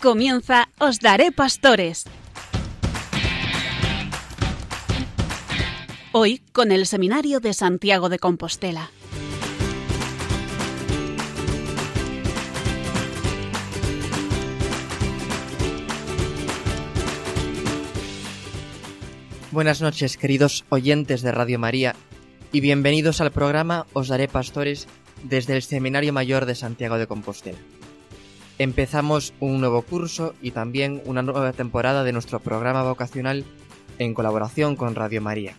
Comienza Os Daré Pastores. Hoy con el Seminario de Santiago de Compostela. Buenas noches, queridos oyentes de Radio María, y bienvenidos al programa Os Daré Pastores desde el Seminario Mayor de Santiago de Compostela. Empezamos un nuevo curso y también una nueva temporada de nuestro programa vocacional en colaboración con Radio María.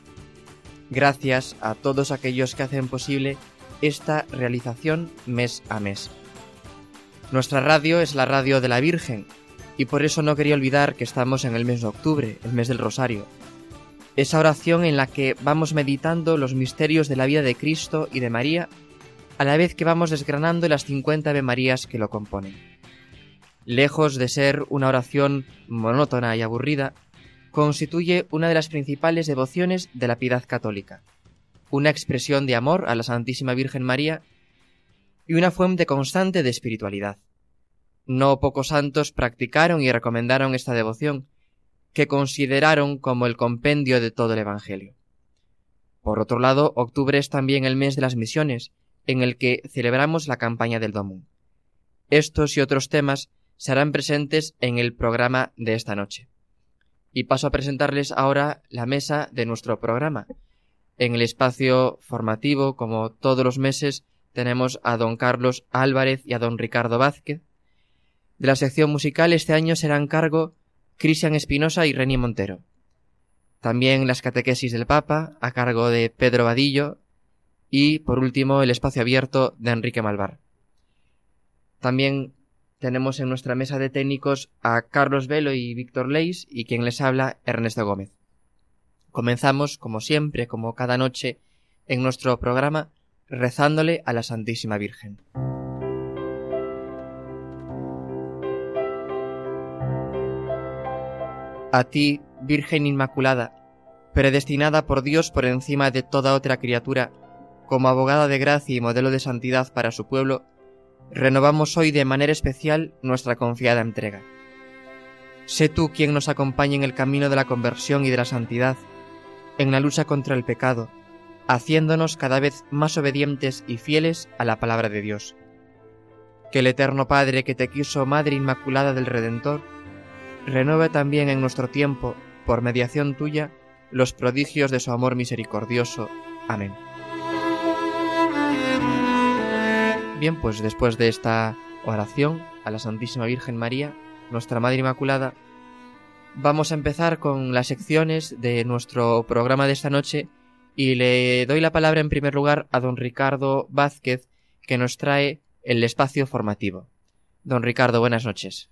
Gracias a todos aquellos que hacen posible esta realización mes a mes. Nuestra radio es la radio de la Virgen y por eso no quería olvidar que estamos en el mes de octubre, el mes del Rosario, esa oración en la que vamos meditando los misterios de la vida de Cristo y de María, a la vez que vamos desgranando las 50 Ave Marías que lo componen. Lejos de ser una oración monótona y aburrida, constituye una de las principales devociones de la piedad católica, una expresión de amor a la Santísima Virgen María y una fuente constante de espiritualidad. No pocos santos practicaron y recomendaron esta devoción, que consideraron como el compendio de todo el Evangelio. Por otro lado, octubre es también el mes de las misiones, en el que celebramos la campaña del Domún. Estos y otros temas serán presentes en el programa de esta noche. Y paso a presentarles ahora la mesa de nuestro programa. En el espacio formativo, como todos los meses, tenemos a don Carlos Álvarez y a don Ricardo Vázquez. De la sección musical este año serán cargo Cristian Espinosa y Reni Montero. También las catequesis del Papa, a cargo de Pedro Vadillo, y por último el espacio abierto de Enrique Malvar. También tenemos en nuestra mesa de técnicos a Carlos Velo y Víctor Leis y quien les habla Ernesto Gómez. Comenzamos, como siempre, como cada noche, en nuestro programa, rezándole a la Santísima Virgen. A ti, Virgen Inmaculada, predestinada por Dios por encima de toda otra criatura, como abogada de gracia y modelo de santidad para su pueblo, renovamos hoy de manera especial nuestra confiada entrega. Sé tú quien nos acompañe en el camino de la conversión y de la santidad, en la lucha contra el pecado, haciéndonos cada vez más obedientes y fieles a la palabra de Dios. Que el Eterno Padre que te quiso Madre Inmaculada del Redentor, renueve también en nuestro tiempo, por mediación tuya, los prodigios de su amor misericordioso. Amén. Bien, pues después de esta oración a la Santísima Virgen María, nuestra Madre Inmaculada, vamos a empezar con las secciones de nuestro programa de esta noche y le doy la palabra en primer lugar a don Ricardo Vázquez, que nos trae el espacio formativo. Don Ricardo, buenas noches.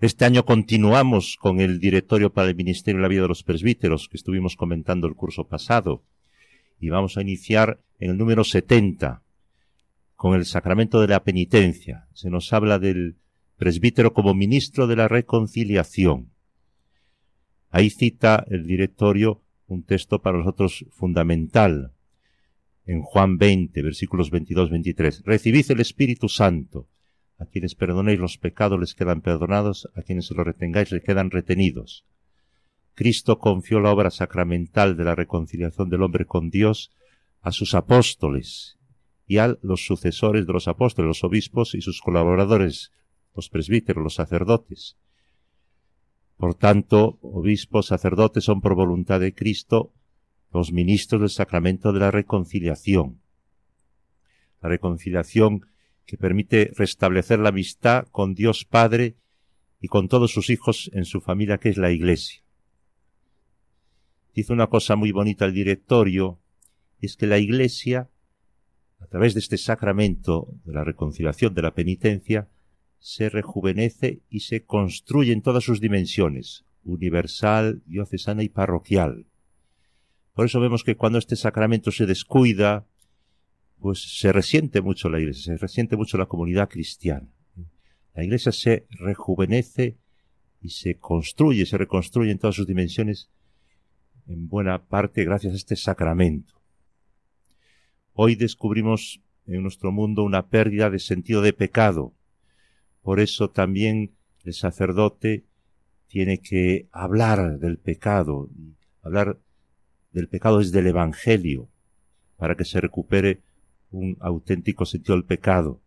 Este año continuamos con el directorio para el Ministerio de la Vida de los Presbíteros que estuvimos comentando el curso pasado y vamos a iniciar en el número 70 con el sacramento de la penitencia. Se nos habla del presbítero como ministro de la reconciliación. Ahí cita el directorio un texto para nosotros fundamental en Juan 20, versículos 22-23. Recibid el Espíritu Santo. A quienes perdonéis los pecados les quedan perdonados, a quienes los retengáis les quedan retenidos. Cristo confió la obra sacramental de la reconciliación del hombre con Dios a sus apóstoles los sucesores de los apóstoles, los obispos y sus colaboradores, los presbíteros, los sacerdotes. Por tanto, obispos, sacerdotes son por voluntad de Cristo los ministros del sacramento de la reconciliación. La reconciliación que permite restablecer la amistad con Dios Padre y con todos sus hijos en su familia que es la Iglesia. Dice una cosa muy bonita el directorio, es que la Iglesia, a través de este sacramento de la reconciliación de la penitencia, se rejuvenece y se construye en todas sus dimensiones, universal, diocesana y parroquial. Por eso vemos que cuando este sacramento se descuida, pues se resiente mucho la iglesia, se resiente mucho la comunidad cristiana. La iglesia se rejuvenece y se construye, se reconstruye en todas sus dimensiones, en buena parte gracias a este sacramento. Hoy descubrimos en nuestro mundo una pérdida de sentido de pecado. Por eso también el sacerdote tiene que hablar del pecado, hablar del pecado desde el Evangelio, para que se recupere un auténtico sentido del pecado.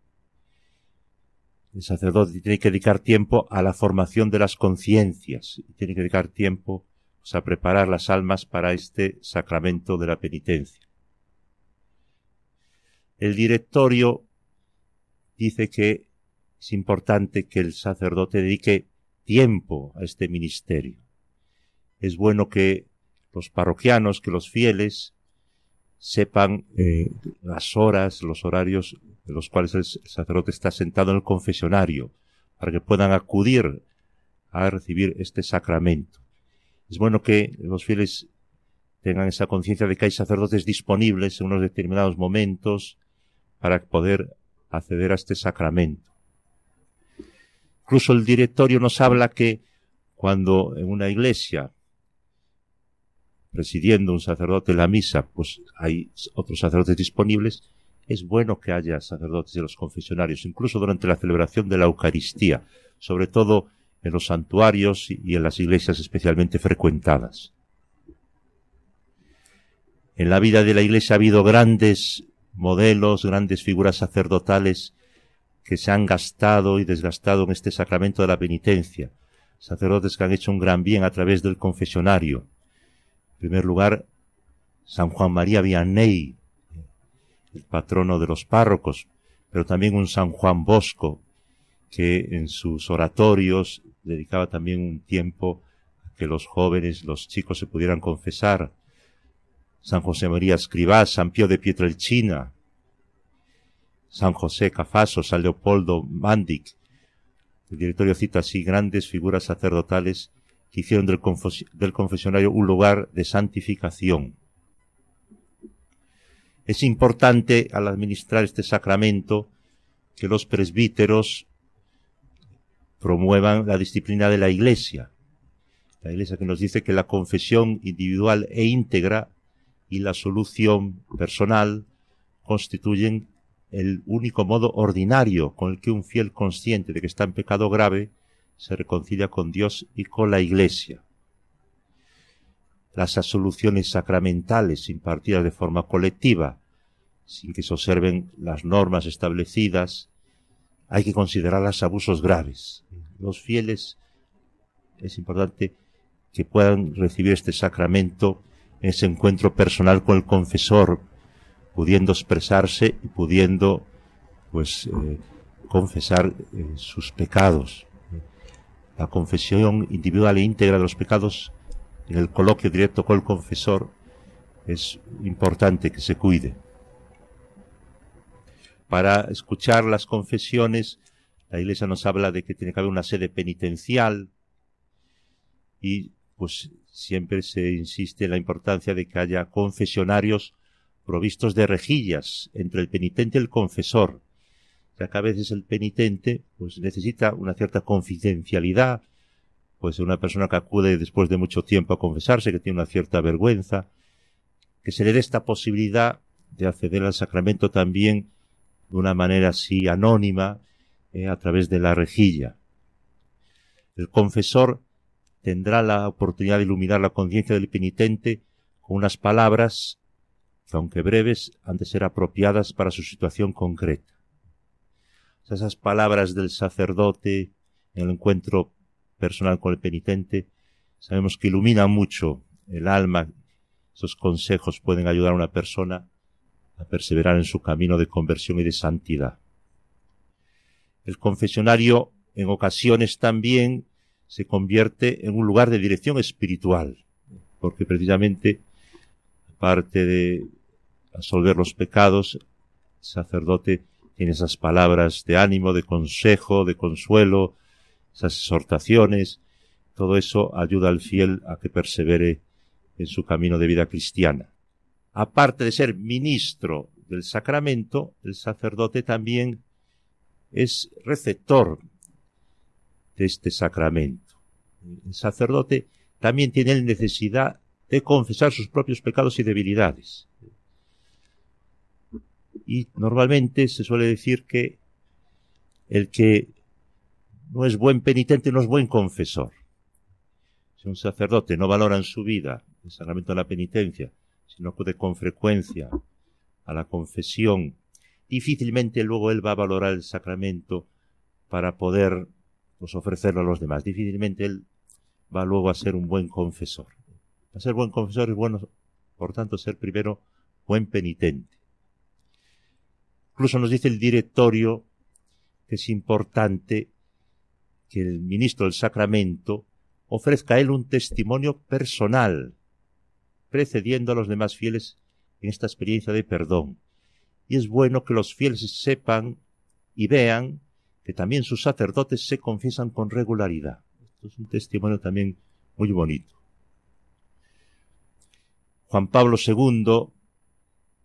El sacerdote tiene que dedicar tiempo a la formación de las conciencias, tiene que dedicar tiempo pues, a preparar las almas para este sacramento de la penitencia. El directorio dice que es importante que el sacerdote dedique tiempo a este ministerio. Es bueno que los parroquianos, que los fieles sepan eh, las horas, los horarios de los cuales el sacerdote está sentado en el confesionario, para que puedan acudir a recibir este sacramento. Es bueno que los fieles tengan esa conciencia de que hay sacerdotes disponibles en unos determinados momentos para poder acceder a este sacramento. Incluso el directorio nos habla que cuando en una iglesia, presidiendo un sacerdote la misa, pues hay otros sacerdotes disponibles, es bueno que haya sacerdotes de los confesionarios, incluso durante la celebración de la Eucaristía, sobre todo en los santuarios y en las iglesias especialmente frecuentadas. En la vida de la iglesia ha habido grandes modelos, grandes figuras sacerdotales que se han gastado y desgastado en este sacramento de la penitencia, sacerdotes que han hecho un gran bien a través del confesionario. En primer lugar, San Juan María Vianney, el patrono de los párrocos, pero también un San Juan Bosco, que en sus oratorios dedicaba también un tiempo a que los jóvenes, los chicos se pudieran confesar. San José María Escribá, San Pío de Pietrelcina, San José Cafaso, San Leopoldo Mandic. El directorio cita así grandes figuras sacerdotales que hicieron del, del confesionario un lugar de santificación. Es importante al administrar este sacramento que los presbíteros promuevan la disciplina de la Iglesia. La Iglesia que nos dice que la confesión individual e íntegra y la solución personal constituyen el único modo ordinario con el que un fiel consciente de que está en pecado grave se reconcilia con Dios y con la Iglesia. Las absoluciones sacramentales impartidas de forma colectiva, sin que se observen las normas establecidas, hay que considerarlas abusos graves. Los fieles es importante que puedan recibir este sacramento en ese encuentro personal con el confesor, pudiendo expresarse y pudiendo pues eh, confesar eh, sus pecados. La confesión individual e íntegra de los pecados en el coloquio directo con el confesor es importante que se cuide. Para escuchar las confesiones, la Iglesia nos habla de que tiene que haber una sede penitencial y pues siempre se insiste en la importancia de que haya confesionarios provistos de rejillas entre el penitente y el confesor, ya que a veces el penitente pues necesita una cierta confidencialidad, pues una persona que acude después de mucho tiempo a confesarse, que tiene una cierta vergüenza, que se le dé esta posibilidad de acceder al sacramento también de una manera así anónima, eh, a través de la rejilla. El confesor tendrá la oportunidad de iluminar la conciencia del penitente con unas palabras que aunque breves han de ser apropiadas para su situación concreta. Esas palabras del sacerdote en el encuentro personal con el penitente sabemos que iluminan mucho el alma. Esos consejos pueden ayudar a una persona a perseverar en su camino de conversión y de santidad. El confesionario en ocasiones también se convierte en un lugar de dirección espiritual, porque precisamente aparte de absolver los pecados, el sacerdote tiene esas palabras de ánimo, de consejo, de consuelo, esas exhortaciones, todo eso ayuda al fiel a que persevere en su camino de vida cristiana. Aparte de ser ministro del sacramento, el sacerdote también es receptor de este sacramento. El sacerdote también tiene necesidad de confesar sus propios pecados y debilidades. Y normalmente se suele decir que el que no es buen penitente, no es buen confesor. Si un sacerdote no valora en su vida el sacramento de la penitencia, si no acude con frecuencia a la confesión, difícilmente luego él va a valorar el sacramento para poder pues, ofrecerlo a los demás. Difícilmente él va luego a ser un buen confesor. Para ser buen confesor es bueno, por tanto, ser primero buen penitente. Incluso nos dice el directorio que es importante que el ministro del sacramento ofrezca a él un testimonio personal, precediendo a los demás fieles en esta experiencia de perdón. Y es bueno que los fieles sepan y vean que también sus sacerdotes se confiesan con regularidad. Esto es un testimonio también muy bonito. Juan Pablo II,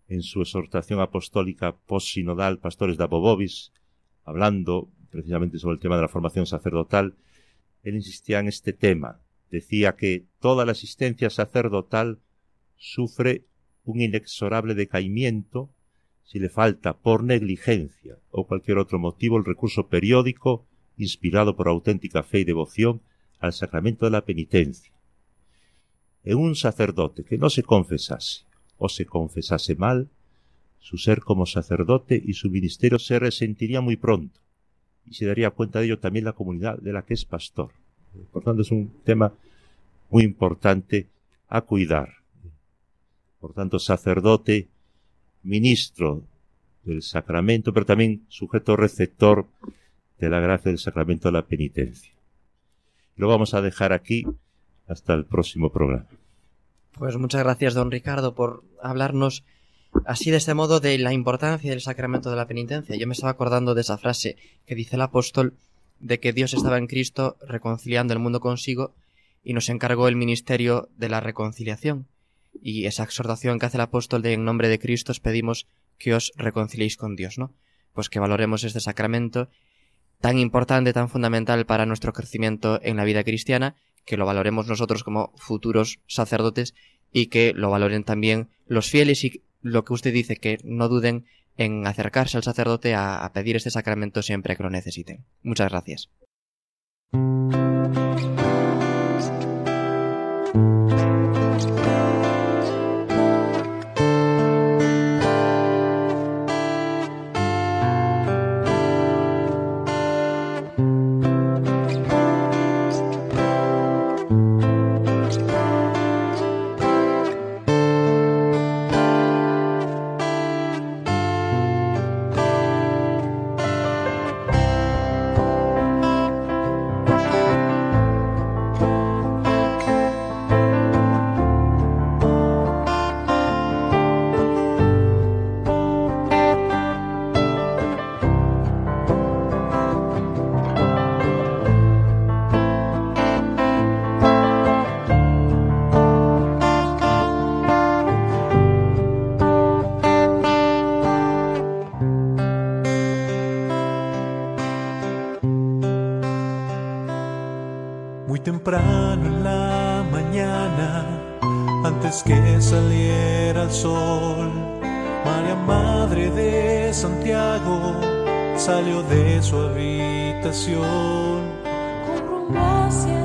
en su exhortación apostólica post-sinodal Pastores de Abobobis, hablando precisamente sobre el tema de la formación sacerdotal, él insistía en este tema. Decía que toda la asistencia sacerdotal sufre un inexorable decaimiento si le falta por negligencia o cualquier otro motivo el recurso periódico, inspirado por auténtica fe y devoción, al sacramento de la penitencia. En un sacerdote que no se confesase o se confesase mal, su ser como sacerdote y su ministerio se resentiría muy pronto y se daría cuenta de ello también la comunidad de la que es pastor. Por tanto, es un tema muy importante a cuidar. Por tanto, sacerdote, ministro del sacramento, pero también sujeto receptor de la gracia del sacramento de la penitencia. Lo vamos a dejar aquí hasta el próximo programa. Pues muchas gracias, don Ricardo, por hablarnos así de este modo de la importancia del sacramento de la penitencia. Yo me estaba acordando de esa frase que dice el apóstol de que Dios estaba en Cristo reconciliando el mundo consigo y nos encargó el ministerio de la reconciliación. Y esa exhortación que hace el apóstol de en nombre de Cristo os pedimos que os reconciliéis con Dios, ¿no? Pues que valoremos este sacramento tan importante, tan fundamental para nuestro crecimiento en la vida cristiana, que lo valoremos nosotros como futuros sacerdotes y que lo valoren también los fieles y lo que usted dice, que no duden en acercarse al sacerdote a, a pedir este sacramento siempre que lo necesiten. Muchas gracias. Temprano en la mañana, antes que saliera el sol, María Madre de Santiago salió de su habitación. con rumbo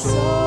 ¿Qué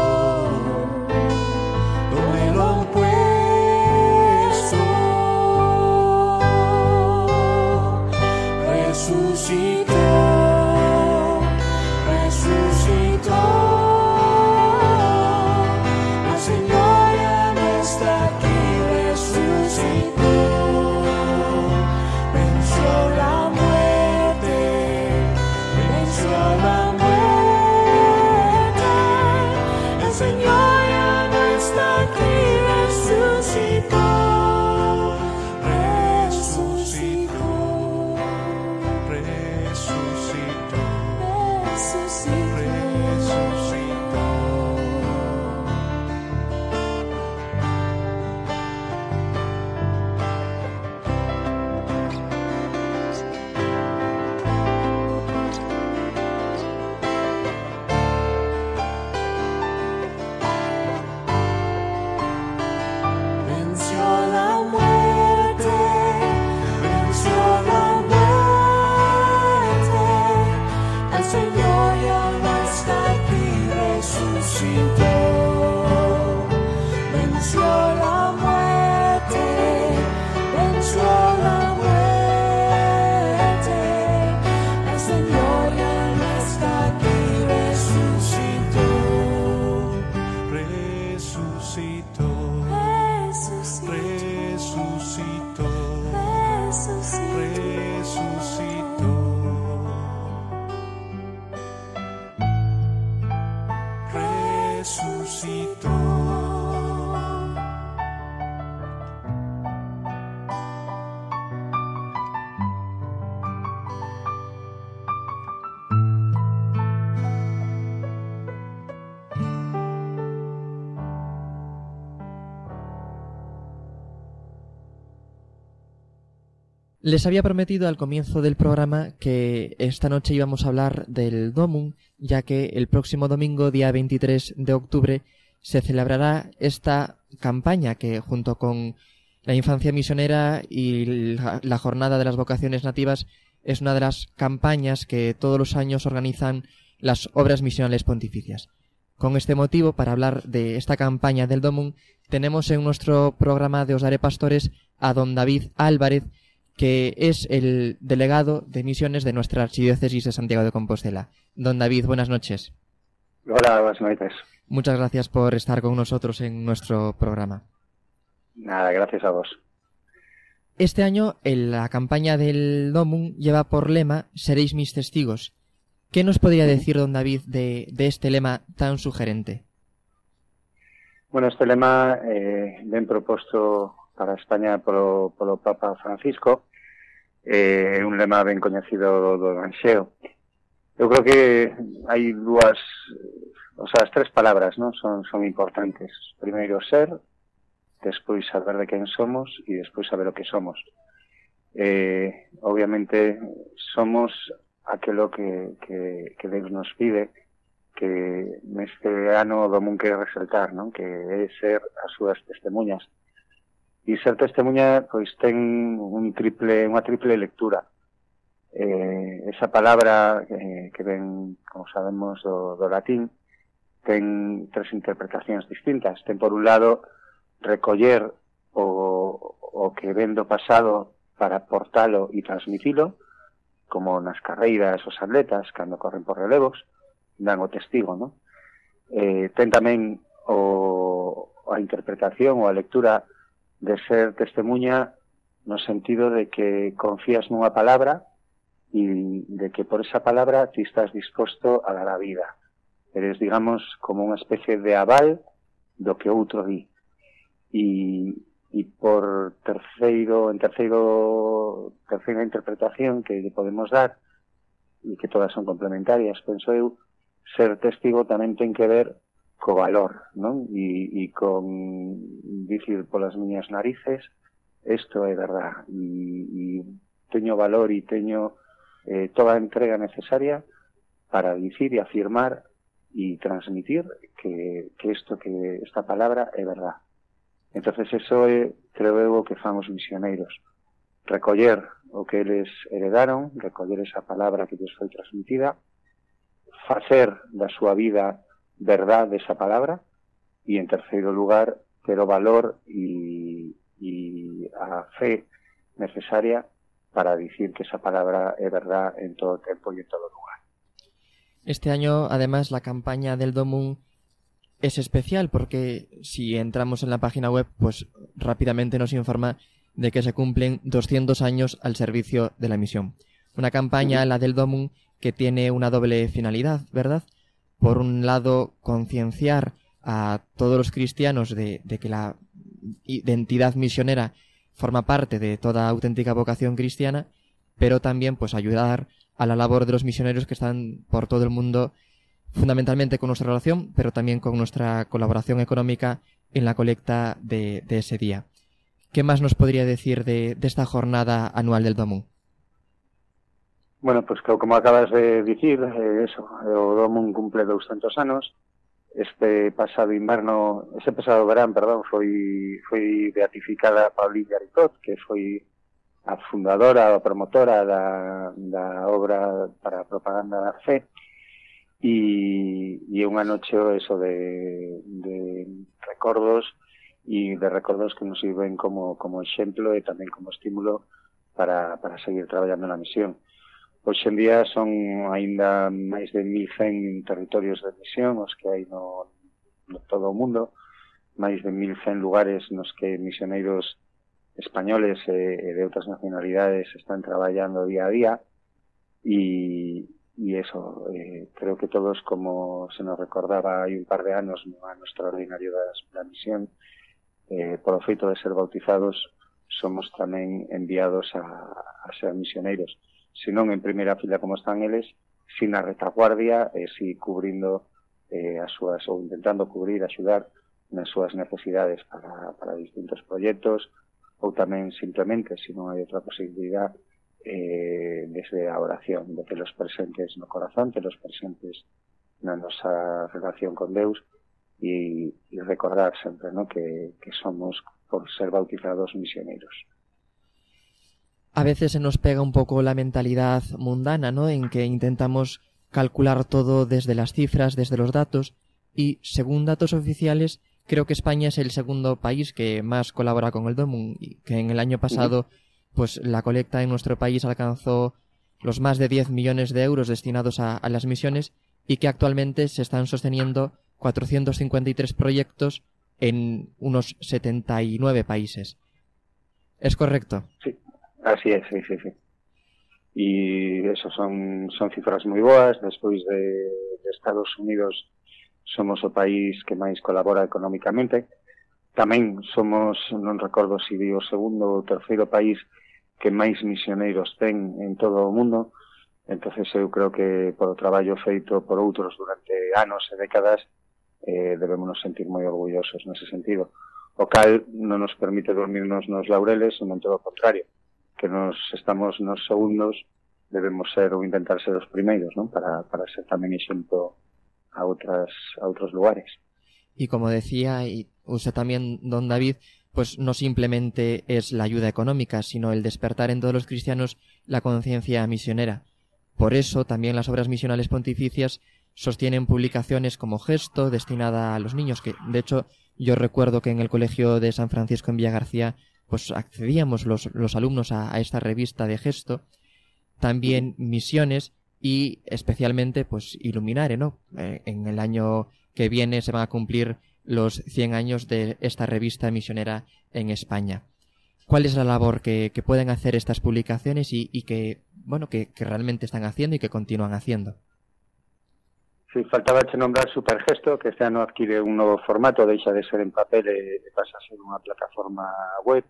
Les había prometido al comienzo del programa que esta noche íbamos a hablar del Domum, ya que el próximo domingo, día 23 de octubre, se celebrará esta campaña que, junto con la infancia misionera y la, jornada de las vocaciones nativas, es una de las campañas que todos los años organizan las obras misionales pontificias. Con este motivo, para hablar de esta campaña del Domum, tenemos en nuestro programa de Os Daré Pastores a don David Álvarez, que es el delegado de misiones de nuestra archidiócesis de Santiago de Compostela. Don David, buenas noches. Hola, buenas noches. Muchas gracias por estar con nosotros en nuestro programa. Nada, gracias a vos. Este año, en la campaña del Domum lleva por lema Seréis mis testigos. ¿Qué nos podría decir don David de, de este lema tan sugerente? Bueno, este lema eh, ben proposto para España polo, polo Papa Francisco eh, un lema ben coñecido do Evanxeo. Eu creo que hai dúas, o sea, as tres palabras, non? Son, son importantes. Primeiro ser, despois saber de quen somos e despois saber o que somos. Eh, obviamente somos aquilo que, que, que Deus nos pide que neste ano do mun que resaltar, non? Que é ser as súas testemunhas E ser testemunha pois ten un triple, unha triple lectura. Eh, esa palabra eh, que ven, como sabemos, do, do latín, ten tres interpretacións distintas. Ten, por un lado, recoller o, o que ven do pasado para portalo e transmitilo, como nas carreiras os atletas, cando corren por relevos, dan o testigo, non? Eh, ten tamén o, a interpretación ou a lectura de ser testemunha no sentido de que confías nunha palabra e de que por esa palabra ti estás disposto a dar a vida. Eres, digamos, como unha especie de aval do que outro di. E, e por terceiro, en terceiro, terceira interpretación que lle podemos dar, e que todas son complementarias, penso eu, ser testigo tamén ten que ver co valor, non? E, e con dicir polas miñas narices, isto é verdad, e, e teño valor e teño eh, toda a entrega necesaria para dicir e afirmar e transmitir que, que esto, que esta palabra é verdad. entonces eso é, creo eu, que fan os misioneiros. Recoller o que eles heredaron, recoller esa palabra que lles foi transmitida, facer da súa vida verdade esa palabra e, en terceiro lugar, ter o valor e a fe necesaria para dicir que esa palabra é verdad en todo tempo e en todo lugar. Este año, además, la campaña del Domun es especial porque si entramos en la página web, pues rápidamente nos informa de que se cumplen 200 años al servicio de la misión. Una campaña, la del Domun, que tiene una doble finalidad, ¿verdad? Por un lado, concienciar a todos los cristianos de, que la identidad misionera forma parte de toda auténtica vocación cristiana, pero también pues ayudar a la labor de los misioneros que están por todo el mundo, fundamentalmente con nuestra relación, pero también con nuestra colaboración económica en la colecta de, ese día. ¿Qué más nos podría decir de, esta jornada anual del Domun? Bueno, pois pues, que, como acabas de dicir, eh, eso, eh, o Domum cumple 200 anos, este pasado inverno, ese pasado verán, perdón, foi, foi beatificada Paulina Garicot, que foi a fundadora, a promotora da, da obra para a propaganda da fe, e, e unha noche eso de, de recordos e de recordos que nos sirven como, como exemplo e tamén como estímulo para, para seguir traballando na misión. Hoxe en día son aínda máis de 1.100 territorios de misión os que hai no, no todo o mundo, máis de 1.100 lugares nos que misioneiros españoles e, e de outras nacionalidades están traballando día a día e, e eso, eh, creo que todos, como se nos recordaba hai un par de anos no ano extraordinario da, da misión, eh, por o feito de ser bautizados, somos tamén enviados a, a ser misioneiros senón en primeira fila como están eles, sin na retaguardia e si cubrindo eh, as súas ou intentando cubrir, axudar nas súas necesidades para, para distintos proxectos ou tamén simplemente, se non hai outra posibilidad, eh, desde a oración, de que los presentes no corazón, que los presentes na nosa relación con Deus e, e recordar sempre no? que, que somos por ser bautizados misioneiros. A veces se nos pega un poco la mentalidad mundana, ¿no? En que intentamos calcular todo desde las cifras, desde los datos, y según datos oficiales, creo que España es el segundo país que más colabora con el DOMUN, y que en el año pasado, pues la colecta en nuestro país alcanzó los más de 10 millones de euros destinados a, a las misiones y que actualmente se están sosteniendo 453 proyectos en unos 79 países. ¿Es correcto? Sí, Así é, sí, sí, sí. E eso son, son cifras moi boas, despois de, de Estados Unidos somos o país que máis colabora económicamente. Tamén somos, non recordo se si di o segundo ou terceiro país que máis misioneiros ten en todo o mundo. entonces eu creo que por o traballo feito por outros durante anos e décadas eh, debemos nos sentir moi orgullosos nese sentido. O cal non nos permite dormirnos nos laureles, senón todo o contrario. Que nos estamos nos segundos debemos ser ou intentar ser os primeiros, ¿no? Para, para ser tamén exemplo a outras a outros lugares. Y como decía y usted también don David, pues no simplemente es la ayuda económica, sino el despertar en todos los cristianos la conciencia misionera. Por eso también las obras misionales pontificias sostienen publicaciones como Gesto, destinada a los niños, que de hecho yo recuerdo que en el colegio de San Francisco en Villa García pues accedíamos los, los alumnos a, esta revista de gesto, también misiones y especialmente pues Iluminare, ¿no? Eh, en el año que viene se van a cumplir los 100 años de esta revista misionera en España. ¿Cuál es la labor que, que pueden hacer estas publicaciones y, y que, bueno, que, realmente están haciendo y que continúan haciendo? Sí, faltaba che nombrar Supergesto, que este ano adquire un novo formato, deixa de ser en papel e pasa a ser unha plataforma web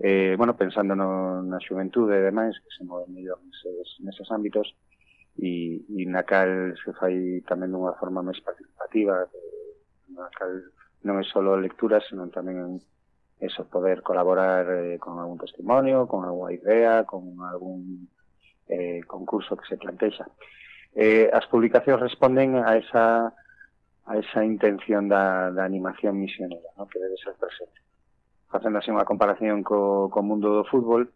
eh, bueno, pensando no, na xuventude e demais, que se move mellor neses, neses ámbitos, e, e na cal se fai tamén dunha forma máis participativa, eh, na cal non é só lectura, senón tamén eso, poder colaborar eh, con algún testimonio, con algunha idea, con algún eh, concurso que se plantexa. Eh, as publicacións responden a esa a esa intención da, da animación misionera, ¿no? que debe ser presente facendo así unha comparación co, co mundo do fútbol,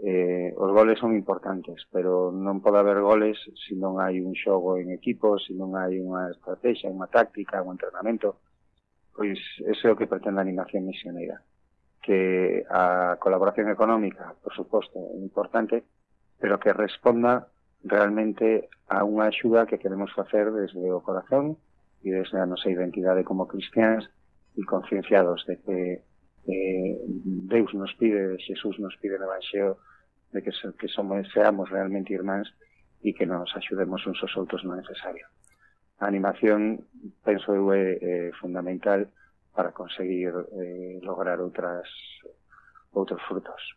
eh, os goles son importantes, pero non pode haber goles se non hai un xogo en equipo, se non hai unha estrategia, unha táctica, un entrenamento. Pois eso é o que pretende a animación misioneira. Que a colaboración económica, por suposto, é importante, pero que responda realmente a unha axuda que queremos facer desde o corazón e desde a nosa identidade como cristians e concienciados de que eh, Deus nos pide, Xesús nos pide no Evanxeo de que, somos, seamos realmente irmáns e que nos axudemos uns aos outros no necesario. Animación, penso fundamental para conseguir eh, lograr outras outros frutos.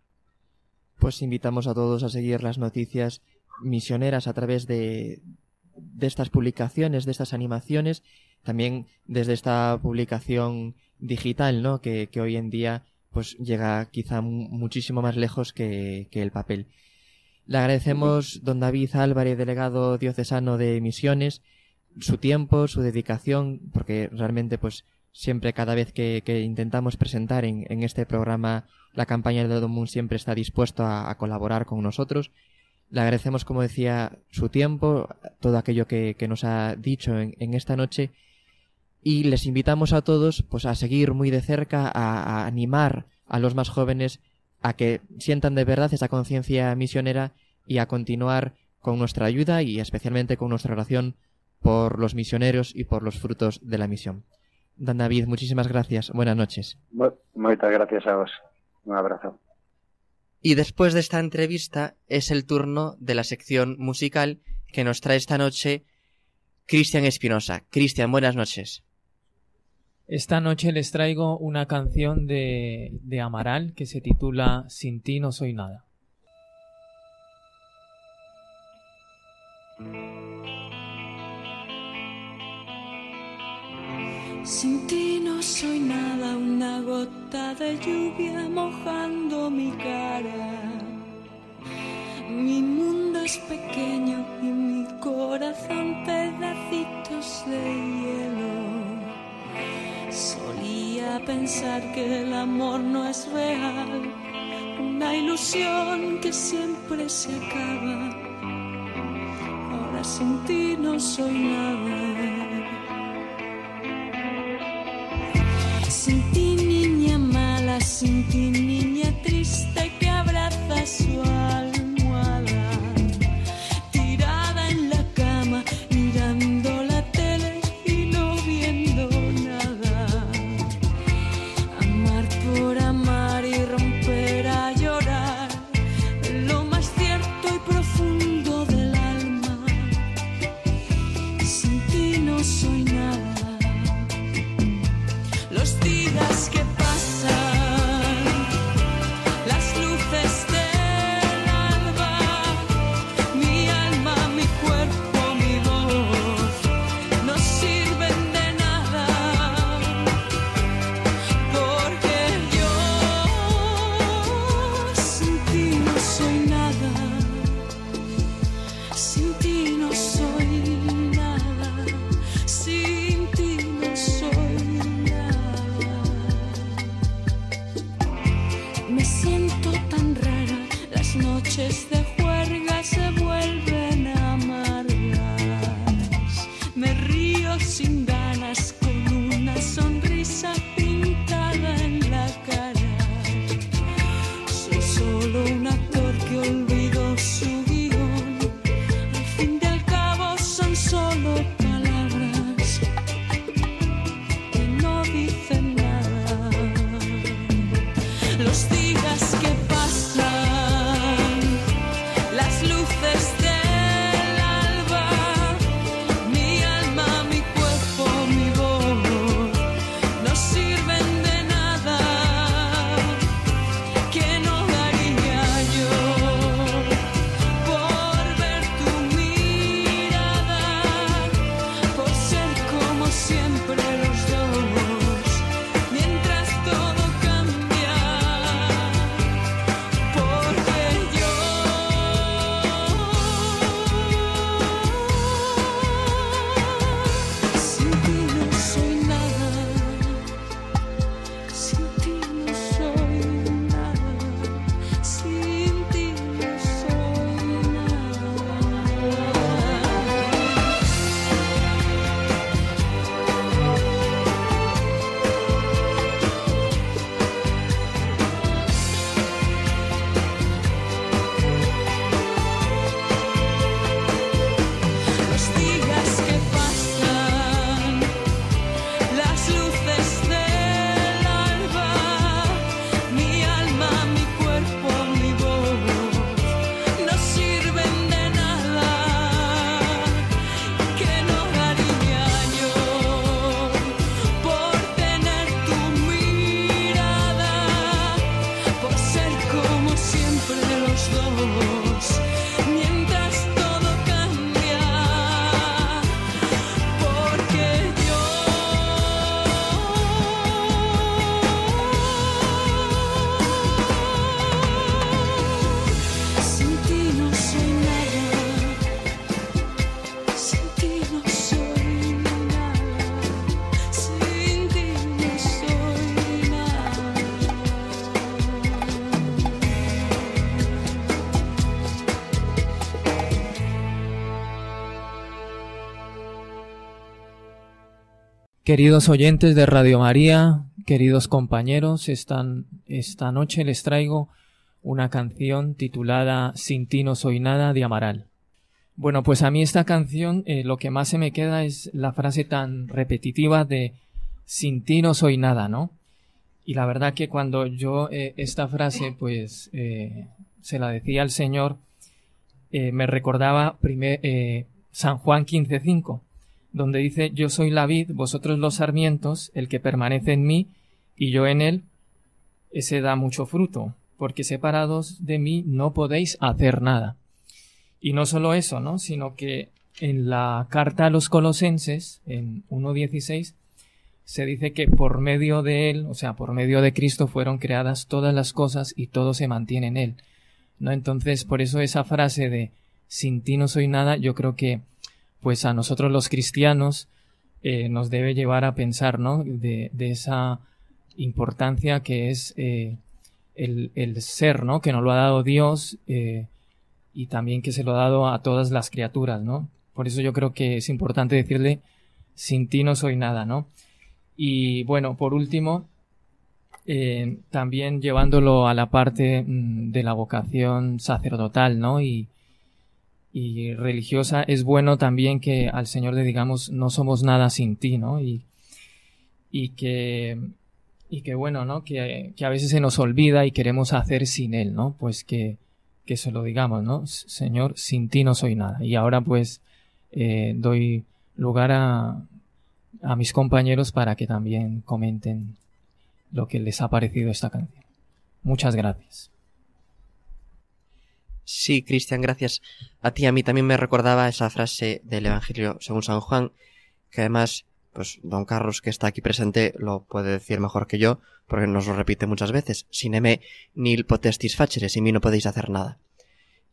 Pues invitamos a todos a seguir las noticias misioneras a través de, de estas publicaciones, de estas animaciones, también desde esta publicación digital, ¿no? Que, que hoy en día pues llega quizá muchísimo más lejos que, que el papel. Le agradecemos, don David Álvarez, delegado diocesano de Misiones, su tiempo, su dedicación, porque realmente, pues, siempre, cada vez que, que intentamos presentar en, en, este programa la campaña de Domun, siempre está dispuesto a, a, colaborar con nosotros. Le agradecemos, como decía, su tiempo, todo aquello que, que nos ha dicho en, en, esta noche, y les invitamos a todos, pues, a seguir muy de cerca, a, a animar a los más jóvenes a que sientan de verdad esa conciencia misionera y a continuar con nuestra ayuda y especialmente con nuestra oración por los misioneros y por los frutos de la misión. Dan David, muchísimas gracias. Buenas noches. Muchas gracias a vos. Un abrazo. Y después de esta entrevista es el turno de la sección musical que nos trae esta noche Cristian Espinosa. Cristian, buenas noches. Esta noche les traigo una canción de, de Amaral que se titula Sin ti no soy nada. Sin ti no soy nada, una gota de lluvia mojando mi cara. Mi mundo es pequeño y mi corazón pedacitos de hielo. Solía pensar que el amor no es real, una ilusión que siempre se acaba. Ahora sin ti no soy nada. Sin ti Queridos oyentes de Radio María, queridos compañeros, esta, esta noche les traigo una canción titulada Sin ti no soy nada de Amaral. Bueno, pues a mí esta canción eh, lo que más se me queda es la frase tan repetitiva de Sin ti no soy nada, ¿no? Y la verdad que cuando yo eh, esta frase pues eh, se la decía al Señor, me recordaba primer, San Juan 15.5 donde dice yo soy la vid, vosotros los sarmientos, el que permanece en mí y yo en él, ese da mucho fruto, porque separados de mí no podéis hacer nada. Y no solo eso, ¿no? sino que en la carta a los colosenses, en 1.16, se dice que por medio de él, o sea, por medio de Cristo fueron creadas todas las cosas y todo se mantiene en él. ¿No? Entonces, por eso esa frase de sin ti no soy nada, yo creo que pues a nosotros los cristianos eh, nos debe llevar a pensar, ¿no? De, esa importancia que es eh, el, ser, ¿no? Que nos lo ha dado Dios eh, y también que se lo ha dado a todas las criaturas, ¿no? Por eso yo creo que es importante decirle, sin ti no soy nada, ¿no? Y bueno, por último, también llevándolo a la parte mm, de la vocación sacerdotal, ¿no? Y, y religiosa, es bueno también que al Señor le digamos no somos nada sin ti, ¿no? Y, y que, y que bueno, ¿no? Que, que, a veces se nos olvida y queremos hacer sin Él, ¿no? Pues que, que se lo digamos, ¿no? Señor, sin ti no soy nada. Y ahora pues eh, doy lugar a, a mis compañeros para que también comenten lo que les ha parecido esta canción. Muchas gracias. Sí, Cristian, gracias a ti. A mí también me recordaba esa frase del Evangelio según San Juan, que además, pues don Carlos, que está aquí presente, lo puede decir mejor que yo, porque nos lo repite muchas veces. Sin eme nil potestis facere, sin mí no podéis hacer nada.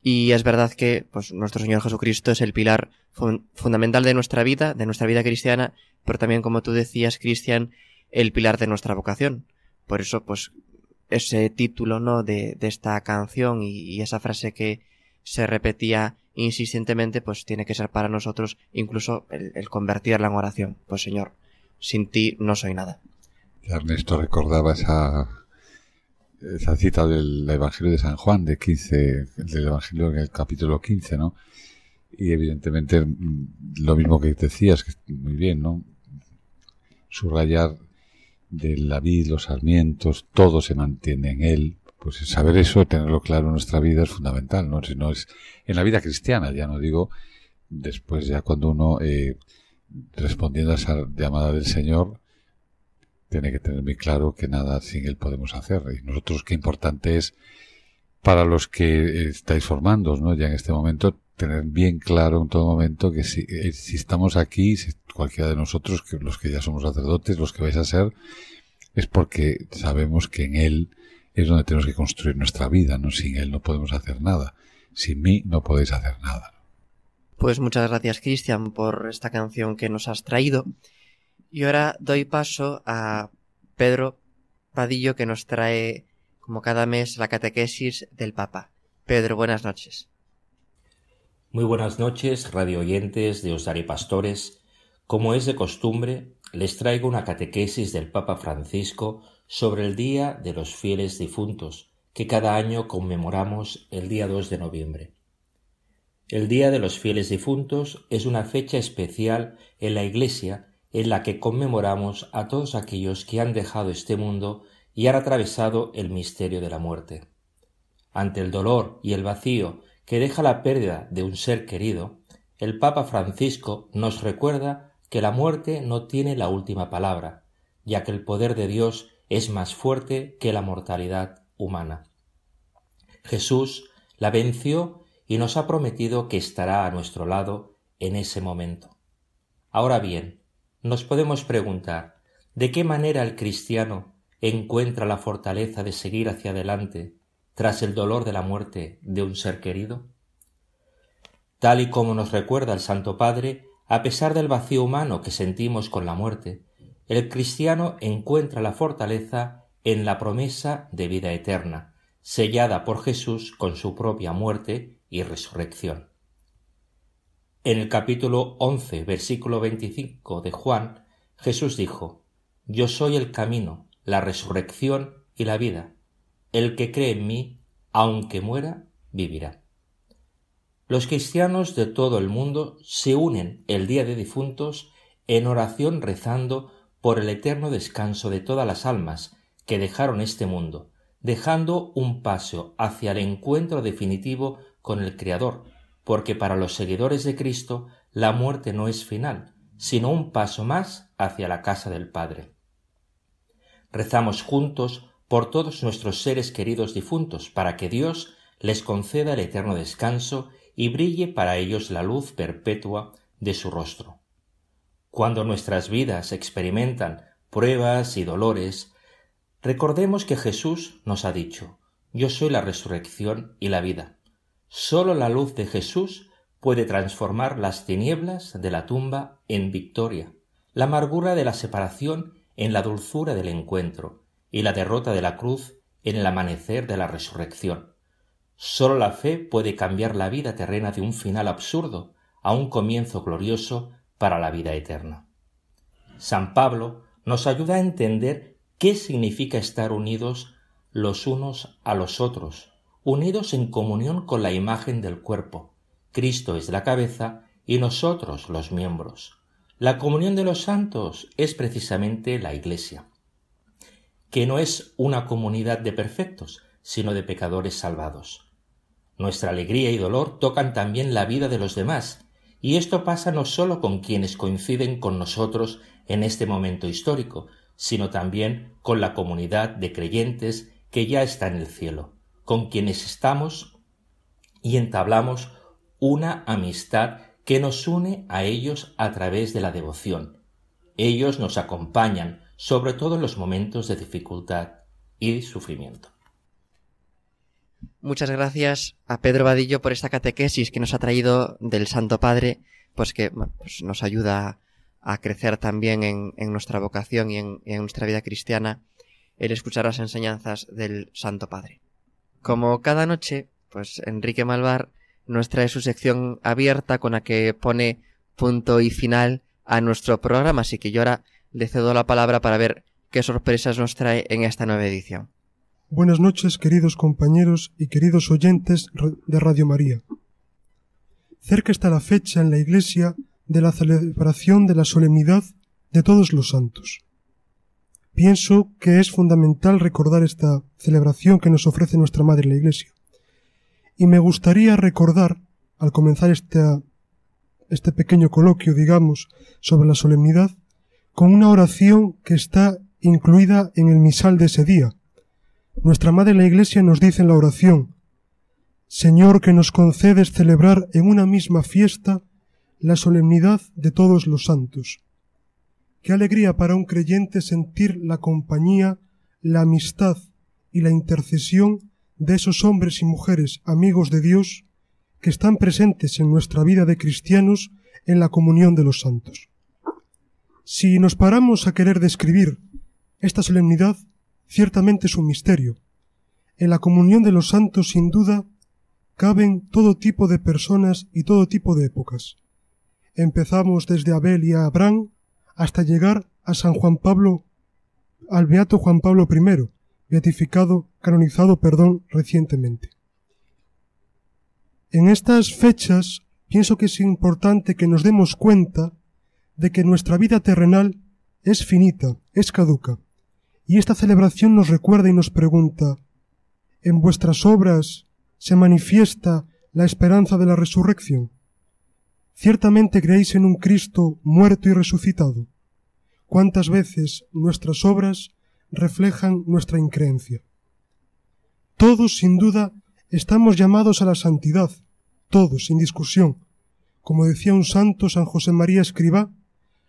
Y es verdad que, pues, nuestro Señor Jesucristo es el pilar fun fundamental de nuestra vida, de nuestra vida cristiana, pero también, como tú decías, Cristian, el pilar de nuestra vocación. Por eso, pues, ese título, ¿no? De, de esta canción y, esa frase que se repetía insistentemente, pues tiene que ser para nosotros incluso el, el convertirla en oración. Pues Señor, sin ti no soy nada. Ernesto recordaba esa, esa cita del Evangelio de San Juan, de 15, del Evangelio en el capítulo 15, ¿no? Y evidentemente lo mismo que decías, que muy bien, ¿no? Subrayar de la vid, los sarmientos, todo se mantiene en él. Pues saber eso, tenerlo claro en nuestra vida es fundamental, ¿no? Si no es en la vida cristiana, ya no digo después ya cuando uno eh, respondiendo a esa llamada del Señor tiene que tener muy claro que nada sin él podemos hacer. Y nosotros qué importante es para los que estáis formando, ¿no? Ya en este momento tener bien claro en todo momento que si, eh, si estamos aquí, si cualquiera de nosotros, que los que ya somos sacerdotes, los que vais a ser, es porque sabemos que en Él es donde tenemos que construir nuestra vida, ¿no? Sin Él no podemos hacer nada. Sin mí no podéis hacer nada. Pues muchas gracias, Cristian, por esta canción que nos has traído. Y ahora doy paso a Pedro Padillo, que nos trae, como cada mes, la catequesis del Papa. Pedro, buenas noches. Muy buenas noches, radio oyentes de Os Pastores. Como es de costumbre, les traigo una catequesis del Papa Francisco sobre el Día de los Fieles Difuntos, que cada año conmemoramos el día 2 de noviembre. El Día de los Fieles Difuntos es una fecha especial en la Iglesia en la que conmemoramos a todos aquellos que han dejado este mundo y han atravesado el misterio de la muerte. Ante el dolor y el vacío que deja la pérdida de un ser querido, el Papa Francisco nos recuerda que la muerte no tiene la última palabra, ya que el poder de Dios es más fuerte que la mortalidad humana. Jesús la venció y nos ha prometido que estará a nuestro lado en ese momento. Ahora bien, nos podemos preguntar ¿de qué manera el cristiano encuentra la fortaleza de seguir hacia adelante tras el dolor de la muerte de un ser querido? Tal y como nos recuerda el Santo Padre, a pesar del vacío humano que sentimos con la muerte, el cristiano encuentra la fortaleza en la promesa de vida eterna, sellada por Jesús con su propia muerte y resurrección. En el capítulo once, versículo veinticinco de Juan, Jesús dijo, Yo soy el camino, la resurrección y la vida. El que cree en mí, aunque muera, vivirá. Los cristianos de todo el mundo se unen el día de difuntos en oración rezando por el eterno descanso de todas las almas que dejaron este mundo, dejando un paso hacia el encuentro definitivo con el Creador, porque para los seguidores de Cristo la muerte no es final, sino un paso más hacia la casa del Padre. Rezamos juntos por todos nuestros seres queridos difuntos, para que Dios les conceda el eterno descanso y brille para ellos la luz perpetua de su rostro. Cuando nuestras vidas experimentan pruebas y dolores, recordemos que Jesús nos ha dicho, Yo soy la resurrección y la vida. Sólo la luz de Jesús puede transformar las tinieblas de la tumba en victoria, la amargura de la separación en la dulzura del encuentro y la derrota de la cruz en el amanecer de la resurrección. Sólo la fe puede cambiar la vida terrena de un final absurdo a un comienzo glorioso para la vida eterna. San Pablo nos ayuda a entender qué significa estar unidos los unos a los otros unidos en comunión con la imagen del cuerpo. Cristo es la cabeza y nosotros los miembros. La comunión de los santos es precisamente la Iglesia, que no es una comunidad de perfectos, sino de pecadores salvados. Nuestra alegría y dolor tocan también la vida de los demás, y esto pasa no sólo con quienes coinciden con nosotros en este momento histórico, sino también con la comunidad de creyentes que ya está en el cielo con quienes estamos y entablamos una amistad que nos une a ellos a través de la devoción. Ellos nos acompañan, sobre todo en los momentos de dificultad y sufrimiento. Muchas gracias a Pedro Vadillo por esta catequesis que nos ha traído del Santo Padre, pues que pues nos ayuda a crecer también en, nuestra vocación y en nuestra vida cristiana el escuchar las enseñanzas del Santo Padre. Como cada noche, pues Enrique Malvar nos trae su sección abierta con la que pone punto y final a nuestro programa, así que yo ahora le cedo la palabra para ver qué sorpresas nos trae en esta nueva edición. Buenas noches, queridos compañeros y queridos oyentes de Radio María. Cerca está la fecha en la Iglesia de la celebración de la solemnidad de todos los santos. Pienso que es fundamental recordar esta celebración que nos ofrece nuestra Madre la Iglesia. Y me gustaría recordar, al comenzar este pequeño coloquio, digamos, sobre la solemnidad, con una oración que está incluida en el misal de ese día. Nuestra Madre la Iglesia nos dice en la oración, Señor que nos concedes celebrar en una misma fiesta la solemnidad de todos los santos. Qué alegría para un creyente sentir la compañía, la amistad y la intercesión de esos hombres y mujeres amigos de Dios que están presentes en nuestra vida de cristianos en la comunión de los santos. Si nos paramos a querer describir esta solemnidad, ciertamente es un misterio. En la comunión de los santos, sin duda, caben todo tipo de personas y todo tipo de épocas. Empezamos desde Abel y Abraham hasta llegar a San Juan Pablo, al Beato Juan Pablo I, beatificado, canonizado, perdón, recientemente. En estas fechas pienso que es importante que nos demos cuenta de que nuestra vida terrenal es finita, es caduca. Y esta celebración nos recuerda y nos pregunta, ¿en vuestras obras se manifiesta la esperanza de la resurrección? ¿Ciertamente creéis en un Cristo muerto y resucitado? ¿Cuántas veces nuestras obras reflejan nuestra increencia? Todos, sin duda, estamos llamados a la santidad, todos, sin discusión. Como decía un santo San José María Escribá,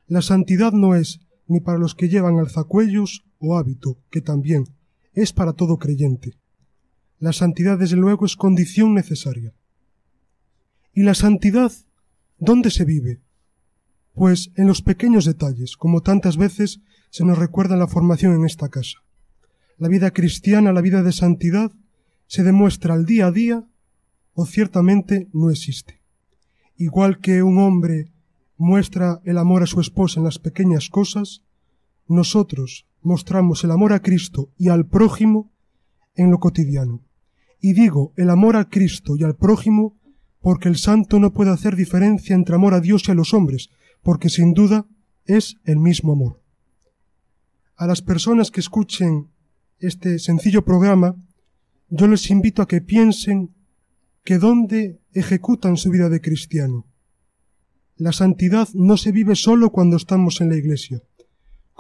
la santidad no es ni para los que llevan alzacuellos o hábito, que también es para todo creyente. La santidad, desde luego, es condición necesaria. ¿Y la santidad dónde se vive? Pues en los pequeños detalles, como tantas veces se nos recuerda en la formación en esta casa. La vida cristiana, la vida de santidad, se demuestra al día a día o ciertamente no existe. Igual que un hombre muestra el amor a su esposa en las pequeñas cosas, nosotros mostramos el amor a Cristo y al prójimo en lo cotidiano. Y digo el amor a Cristo y al prójimo porque el santo no puede hacer diferencia entre amor a Dios y a los hombres, porque sin duda es el mismo amor. A las personas que escuchen este sencillo programa, yo les invito a que piensen que dónde ejecutan su vida de cristiano. La santidad no se vive solo cuando estamos en la iglesia.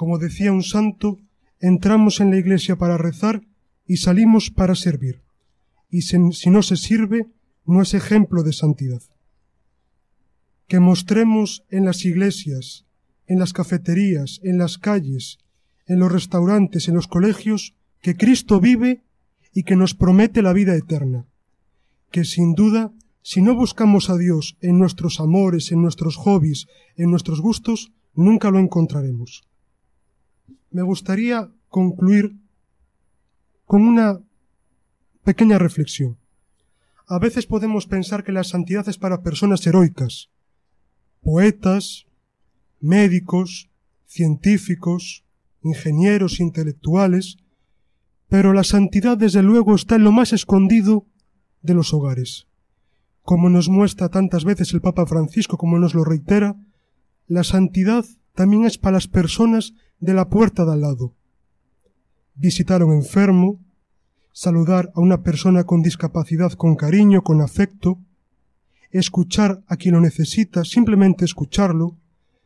Como decía un santo, entramos en la iglesia para rezar y salimos para servir. Y si, no se sirve, no es ejemplo de santidad. Que mostremos en las iglesias, en las cafeterías, en las calles, en los restaurantes, en los colegios, que Cristo vive y que nos promete la vida eterna que sin duda, si no buscamos a Dios en nuestros amores, en nuestros hobbies, en nuestros gustos, nunca lo encontraremos. Me gustaría concluir con una pequeña reflexión. A veces podemos pensar que la santidad es para personas heroicas, poetas, médicos, científicos, ingenieros, intelectuales, pero la santidad desde luego está en lo más escondido de los hogares. Como nos muestra tantas veces el Papa Francisco, como nos lo reitera, la santidad también es para las personas de la puerta de al lado. Visitar a un enfermo, saludar a una persona con discapacidad con cariño, con afecto, escuchar a quien lo necesita, simplemente escucharlo,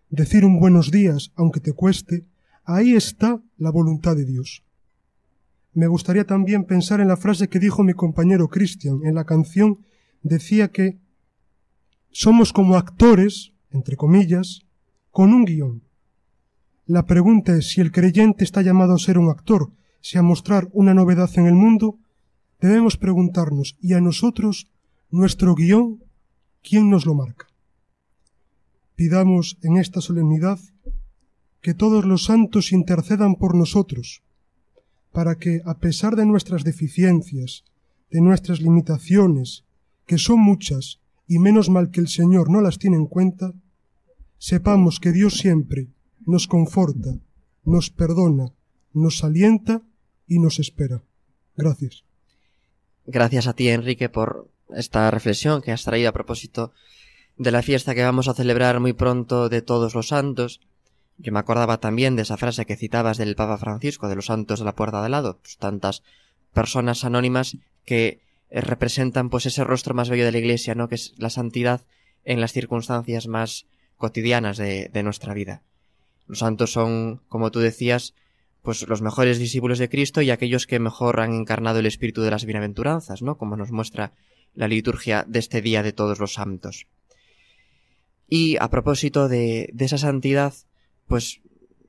decir un buenos días aunque te cueste, ahí está la voluntad de Dios. Me gustaría también pensar en la frase que dijo mi compañero Christian en la canción, decía que somos como actores, entre comillas, con un guion. La pregunta es si el creyente está llamado a ser un actor, si a mostrar una novedad en el mundo, debemos preguntarnos, ¿y a nosotros, nuestro guion, quién nos lo marca? Pidamos en esta solemnidad que todos los santos intercedan por nosotros, para que, a pesar de nuestras deficiencias, de nuestras limitaciones, que son muchas, y menos mal que el Señor no las tiene en cuenta, sepamos que Dios siempre nos conforta, nos perdona, nos alienta y nos espera. Gracias. Gracias a ti, Enrique, por esta reflexión que has traído a propósito de la fiesta que vamos a celebrar muy pronto de todos los santos yo me acordaba también de esa frase que citabas del Papa Francisco, de los santos de la puerta de lado, pues tantas personas anónimas que eh, representan pues ese rostro más bello de la Iglesia, ¿no? Que es la santidad en las circunstancias más cotidianas de nuestra vida. Los santos son, como tú decías, pues los mejores discípulos de Cristo y aquellos que mejor han encarnado el espíritu de las bienaventuranzas, ¿no? Como nos muestra la liturgia de este día de todos los santos. Y a propósito de, esa santidad, pues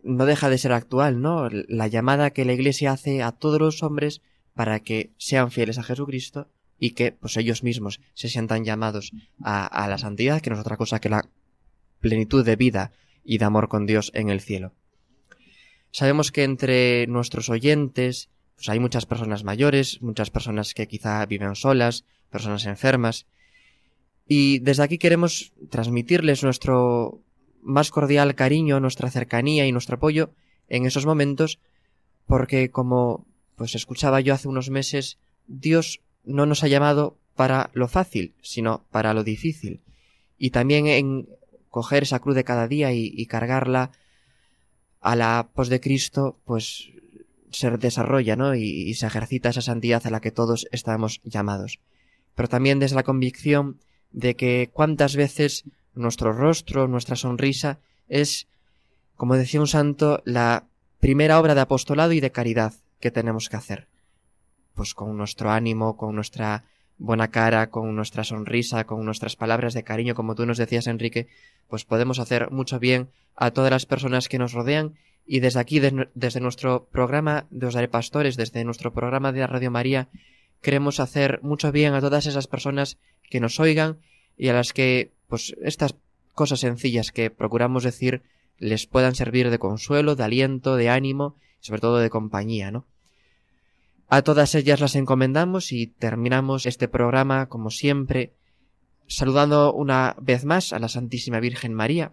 no deja de ser actual, ¿no? La llamada que la Iglesia hace a todos los hombres para que sean fieles a Jesucristo y que pues ellos mismos se sientan llamados a la santidad, que no es otra cosa que la plenitud de vida y de amor con Dios en el cielo. Sabemos que entre nuestros oyentes pues hay muchas personas mayores, muchas personas que quizá viven solas, personas enfermas, y desde aquí queremos transmitirles nuestro más cordial cariño, nuestra cercanía y nuestro apoyo en esos momentos, porque como pues escuchaba yo hace unos meses, Dios no nos ha llamado para lo fácil, sino para lo difícil. Y también en coger esa cruz de cada día y, cargarla a la pos de Cristo, pues se desarrolla, ¿no? Y, y, se ejercita esa santidad a la que todos estamos llamados. Pero también desde la convicción de que cuántas veces nuestro rostro, nuestra sonrisa, es, como decía un santo, la primera obra de apostolado y de caridad que tenemos que hacer. Pues con nuestro ánimo, con nuestra buena cara, con nuestra sonrisa, con nuestras palabras de cariño, como tú nos decías, Enrique, pues podemos hacer mucho bien a todas las personas que nos rodean y desde aquí, des desde nuestro programa de Os Pastores, desde nuestro programa de Radio María, queremos hacer mucho bien a todas esas personas que nos oigan y a las que, pues, estas cosas sencillas que procuramos decir les puedan servir de consuelo, de aliento, de ánimo y sobre todo de compañía, ¿no? A todas ellas las encomendamos y terminamos este programa, como siempre, saludando una vez más a la Santísima Virgen María.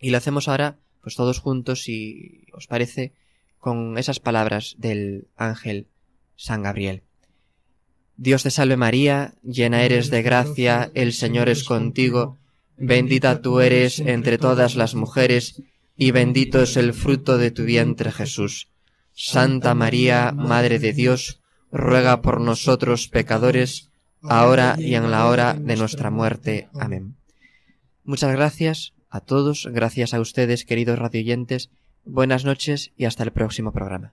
Y lo hacemos ahora, pues todos juntos, si os parece, con esas palabras del ángel San Gabriel. Dios te salve María, llena eres de gracia, el Señor es contigo, bendita tú eres entre todas las mujeres, y bendito es el fruto de tu vientre Jesús. Santa María, Madre de Dios, ruega por nosotros pecadores, ahora y en la hora de nuestra muerte. Amén. Muchas gracias a todos, gracias a ustedes, queridos radioyentes, buenas noches y hasta el próximo programa.